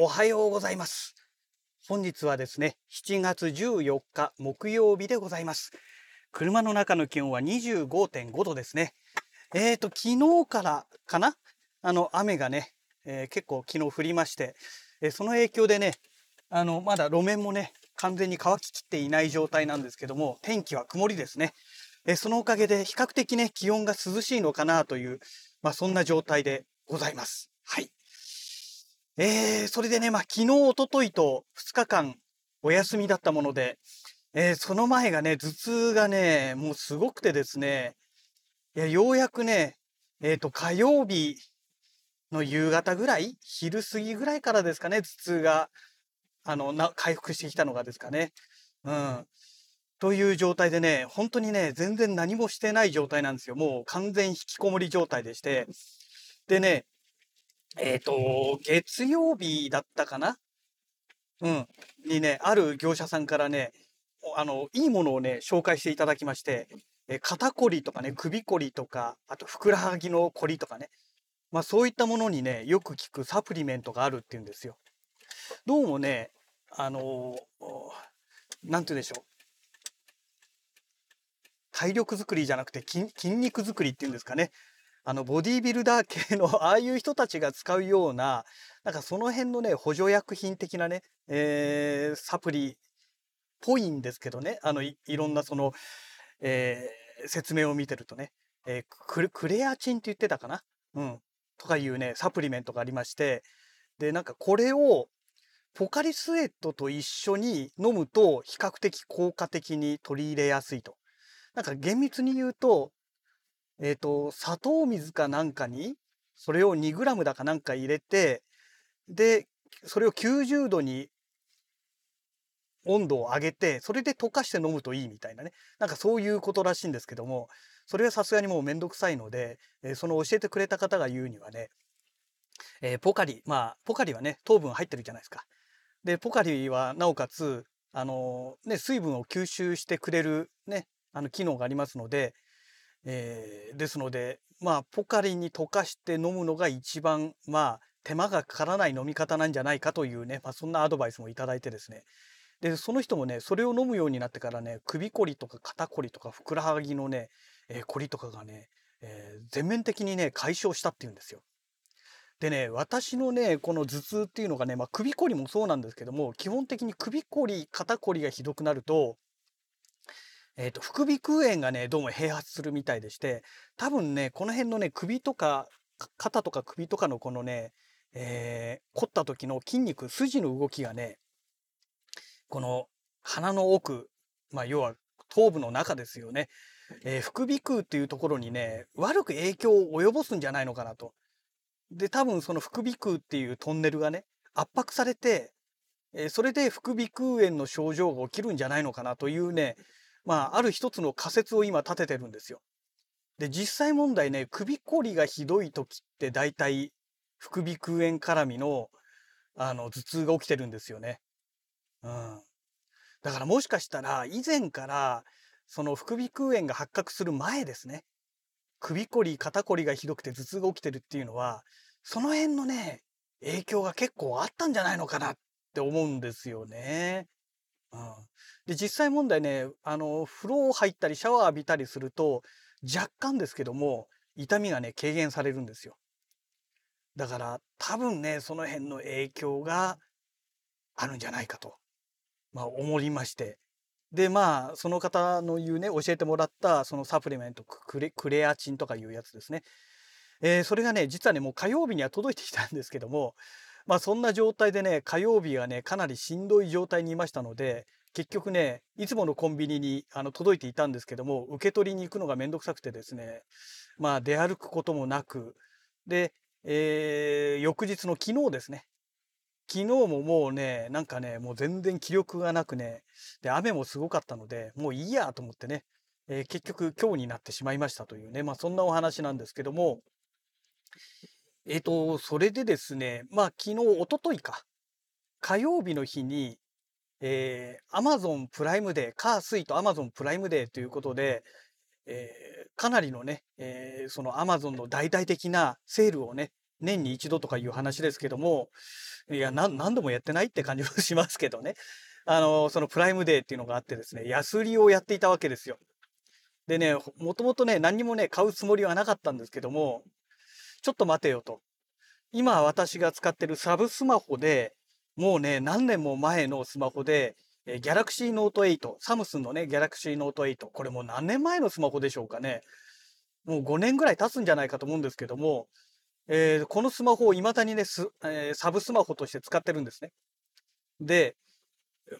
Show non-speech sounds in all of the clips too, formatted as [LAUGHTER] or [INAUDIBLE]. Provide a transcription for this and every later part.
おはようございます。本日はですね、7月14日木曜日でございます。車の中の気温は25.5度ですね。えーと、昨日からかな？あの、雨がね、えー結構昨日降りまして、えーその影響でね、あの、まだ路面もね、完全に乾ききっていない状態なんですけども、天気は曇りですね。えーそのおかげで比較的ね、気温が涼しいのかなという、まあそんな状態でございます。はい。えー、それでね、まあ昨日、一昨日と2日間お休みだったもので、えーその前がね、頭痛がね、もうすごくてですね、いや、ようやくね、えっ、と、火曜日の夕方ぐらい昼過ぎぐらいからですかね、頭痛が、あの、な、回復してきたのがですかね。うん。という状態でね、本当にね、全然何もしてない状態なんですよ。もう完全引きこもり状態でして。でね、えっ、と、月曜日だったかな？うん。にね、ある業者さんからね、あの、いいものをね、紹介していただきまして、え肩こりとかね、首こりとか、あとふくらはぎのこりとかね。まあそういったものにね、よく効くサプリメントがあるっていうんですよ。どうもね、あのーなんて言うんでしょう。体力作りじゃなくて筋筋肉作りっていうんですかね。あの、ボディービルダー系の [LAUGHS] ああいう人たちが使うような、なんかその辺のね、補助薬品的なね、えーサプリっぽいんですけどね。あの、いろんなその、えー説明を見てるとね、えークレクレアチンって言ってたかな？うん。とかいうね、サプリメントがありまして、で、なんかこれを、ポカリスエットと一緒に飲むと比較的効果的に取り入れやすいと。なんか厳密に言うと、えっ、と、砂糖水かなんかに、それを 2g だかなんか入れて、で、それを90度に温度を上げて、それで溶かして飲むといいみたいなね。なんかそういうことらしいんですけども、それはさすがにもうめんどくさいので、えーその教えてくれた方が言うにはね、えーポカリ、まあ、ポカリはね、糖分入ってるじゃないですか。で、ポカリはなおかつ、あのね、水分を吸収してくれるね、あの機能がありますので、えーですので、まあ、ポカリに溶かして飲むのが一番、まあ、手間がかからない飲み方なんじゃないかというね、まあ、そんなアドバイスもいただいてですね。で、その人もね、それを飲むようになってからね、首こりとか肩こりとかふくらはぎのね、えーこりとかがね、えー全面的にね、解消したっていうんですよ。でね、私のね、この頭痛っていうのがね、まあ、首こりもそうなんですけども、基本的に首こり、肩こりがひどくなると、えっ、と、副鼻腔炎がね、どうも併発するみたいでして、多分ね、この辺のね、首とか、か肩とか首とかのこのね、えー凝った時の筋肉、筋の動きがね、この鼻の奥、まあ、要は頭部の中ですよね。えー副鼻腔っていうところにね、悪く影響を及ぼすんじゃないのかなと。で、多分その副鼻腔っていうトンネルがね、圧迫されて、えーそれで副鼻腔炎の症状が起きるんじゃないのかなというね、まあ、ある一つの仮説を今立ててるんですよ。で、実際問題ね、首こりがひどい時って大体副鼻腔炎絡みの、あの、頭痛が起きてるんですよね。うん。だからもしかしたら、以前から、その副鼻腔炎が発覚する前ですね。首こり、肩こりがひどくて頭痛が起きてるっていうのは、その辺のね、影響が結構あったんじゃないのかなって思うんですよね。で、実際問題ね、あの、風呂入ったりシャワー浴びたりすると、若干ですけども、痛みがね、軽減されるんですよ。だから、多分ね、その辺の影響があるんじゃないかと、まあ、思いまして。で、まあ、その方の言うね、教えてもらった、そのサプリメント、クレクレアチンとかいうやつですね。えーそれがね、実はね、もう火曜日には届いてきたんですけども、まあそんな状態でね、火曜日はね、かなりしんどい状態にいましたので、結局ね、いつものコンビニにあの届いていたんですけども、受け取りに行くのがめんどくさくてですね、まあ出歩くこともなく、で、えー翌日の昨日ですね、昨日ももうね、なんかね、もう全然気力がなくね、で、雨もすごかったので、もういいやと思ってね、えー結局今日になってしまいましたというね、まあそんなお話なんですけども、えっと、それでですね、まあ昨日、一昨日か、火曜日の日に、えー、Amazon プライムデー、カースイと Amazon プライムデーということで、えーかなりのね、えーその Amazon の大々的なセールをね、年に一度とかいう話ですけども、いや、何度もやってないって感じもしますけどね。あの、そのプライムデーっていうのがあってですね、安売りをやっていたわけですよ。でね、もともとね、何にもね、買うつもりはなかったんですけども、ちょっと待てよと。今私が使ってるサブスマホで、もうね、何年も前のスマホで、えギャラクシーノート8、サムスンのね、ギャラクシーノート8、これもう何年前のスマホでしょうかね。もう5年ぐらい経つんじゃないかと思うんですけども、えー、このスマホを未だにね、えー、サブスマホとして使ってるんですね。で、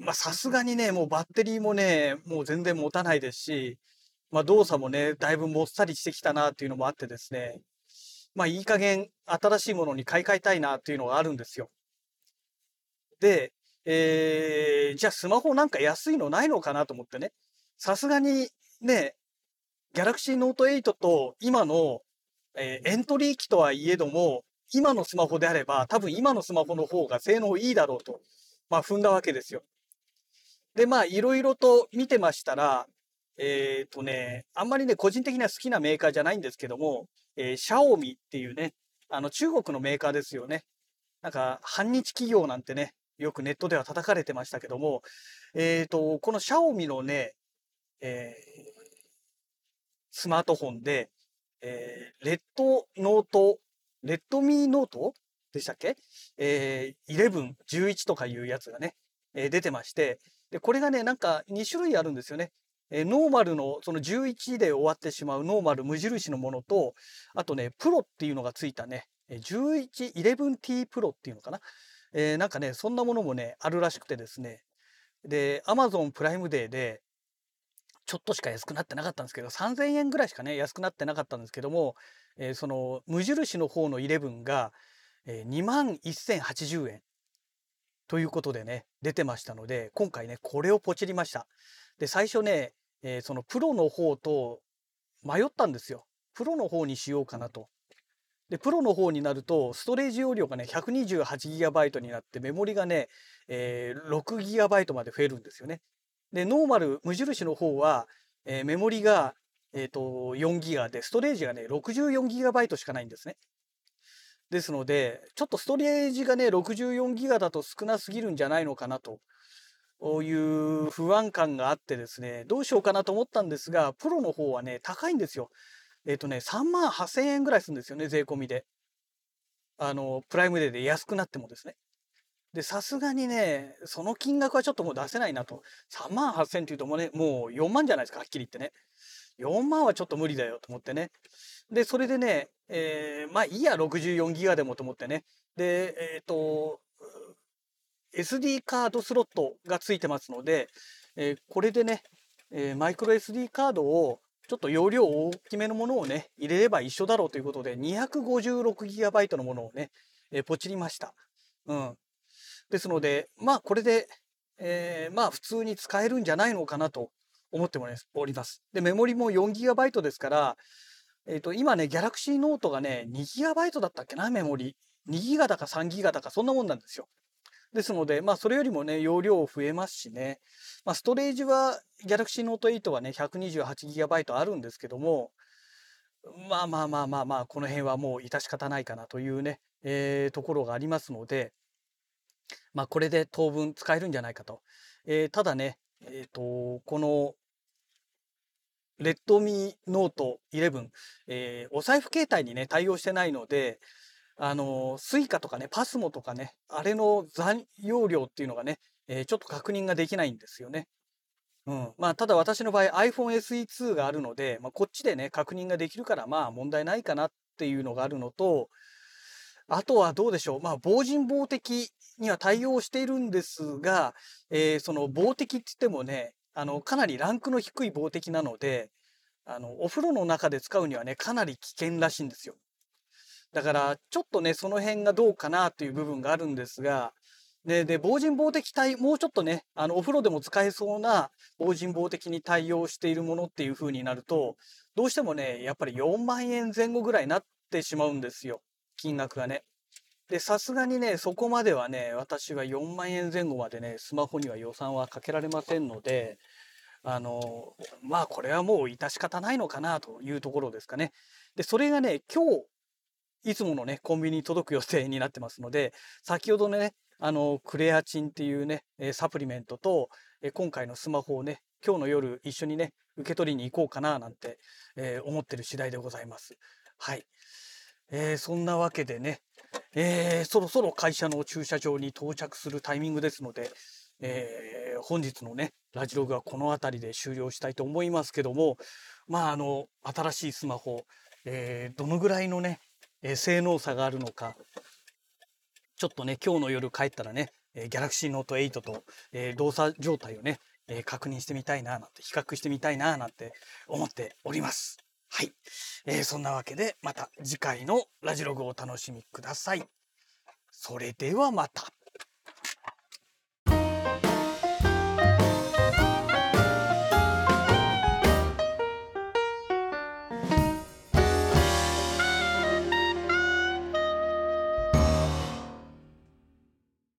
まあさすがにね、もうバッテリーもね、もう全然持たないですし、まあ動作もね、だいぶもっさりしてきたなっていうのもあってですね、まあいい加減新しいものに買い替えたいなっていうのがあるんですよ。で、えー、じゃあスマホなんか安いのないのかなと思ってね。さすがにね、Galaxy Note 8と今の、えー、エントリー機とはいえども、今のスマホであれば多分今のスマホの方が性能いいだろうと、まあ踏んだわけですよ。で、まあいろいろと見てましたら、えっ、ー、とね、あんまりね、個人的には好きなメーカーじゃないんですけども、えー、シャオミっていうね、あの中国のメーカーですよね。なんか、反日企業なんてね、よくネットでは叩かれてましたけども、えっ、ー、と、このシャオミのね、え、スマートフォンで、え、レッドノート、レッドミーノートでしたっけ？えー、11、11とかいうやつがね、え、出てまして、で、これがね、なんか2種類あるんですよね。え、ノーマルの、その11で終わってしまうノーマル無印のものと、あとね、プロっていうのがついたね、11、11T プロっていうのかな。えー、なんかね、そんなものもね、あるらしくてですね。で、Amazon プライムデーで、ちょっとしか安くなってなかったんですけど、3000円ぐらいしかね、安くなってなかったんですけども、えー、その、無印の方の11が、えー、2万1080円。ということでね、出てましたので、今回ね、これをポチりました。で、最初ね、えー、そのプロの方と迷ったんですよ。プロの方にしようかなと。で、プロの方になると、ストレージ容量がね、128GB になって、メモリがね、えー、6GB まで増えるんですよね。で、ノーマル、無印の方は、えー、メモリが、えっ、ー、と、4GB で、ストレージがね、64GB しかないんですね。ですので、ちょっとストレージがね、64GB だと少なすぎるんじゃないのかなとこういう不安感があってですね、どうしようかなと思ったんですが、プロの方はね、高いんですよ。えっ、ー、とね、3万8000円ぐらいするんですよね、税込みで。あの、プライムデーで安くなってもですね。で、さすがにね、その金額はちょっともう出せないなと。3万8000っていうともうね、もう4万じゃないですか、はっきり言ってね。4万はちょっと無理だよと思ってね。で、それでね、えー、まあいいや、64ギガでもと思ってね。で、えっ、ー、と、SD カードスロットがついてますので、えー、これでね、えー、マイクロ SD カードをちょっと容量大きめのものをね、入れれば一緒だろうということで、256GB のものをね、えー、ポチりました。うん。ですので、まあこれで、えー、まあ普通に使えるんじゃないのかなと思っております。で、メモリも 4GB ですから、えっ、ー、と、今ね、Galaxy Note がね、2GB だったっけな、メモリ。2GB だか 3GB だか、そんなもんなんですよ。ですので、まあそれよりもね、容量増えますしね。まあ、ストレージは Galaxy Note 8はね、128GB あるんですけども、まあまあまあまあまあ、この辺はもう致し方ないかなというね、えー、ところがありますので、まあこれで当分使えるんじゃないかと。えー、ただね、えっ、ー、と、この、 Redmi Note 11、えー、お財布携帯にね、対応してないので、あの、スイカとかね、パスモとかね、あれの残容量っていうのがね、えー、ちょっと確認ができないんですよね。うん。まあ、ただ私の場合 iPhone SE2 があるので、まあ、こっちでね、確認ができるから、まあ問題ないかなっていうのがあるのと、あとはどうでしょう。まあ、防人防的には対応しているんですが、えー、その防的って言ってもね、あの、かなりランクの低い防的なので、あの、お風呂の中で使うにはね、かなり危険らしいんですよ。だから、ちょっとね、その辺がどうかなという部分があるんですが、で、で、防人防的対、もうちょっとね、あの、お風呂でも使えそうな防人防的に対応しているものっていう風になると、どうしてもね、やっぱり4万円前後ぐらいになってしまうんですよ。金額がね。で、さすがにね、そこまではね、私は4万円前後までね、スマホには予算はかけられませんので、あの、まあこれはもう致し方ないのかなというところですかね。で、それがね、今日いつものね、コンビニに届く予定になってますので、先ほどね、あの、クレアチンっていうね、サプリメントと、今回のスマホをね、今日の夜一緒にね、受け取りに行こうかななんて、えー、思ってる次第でございます。はい。えー、そんなわけでね、えー、そろそろ会社の駐車場に到着するタイミングですので、えー、本日のね、ラジログはこの辺りで終了したいと思いますけども、まあ、あの、新しいスマホ、えー、どのぐらいのね、えー、性能差があるのか、ちょっとね、今日の夜帰ったらね、えー、Galaxy Note 8と、えー、動作状態をね、えー、確認してみたいな、なんて、比較してみたいな、なんて思っております。はい。えー、そんなわけで、また次回のラジログをお楽しみください。それではまた。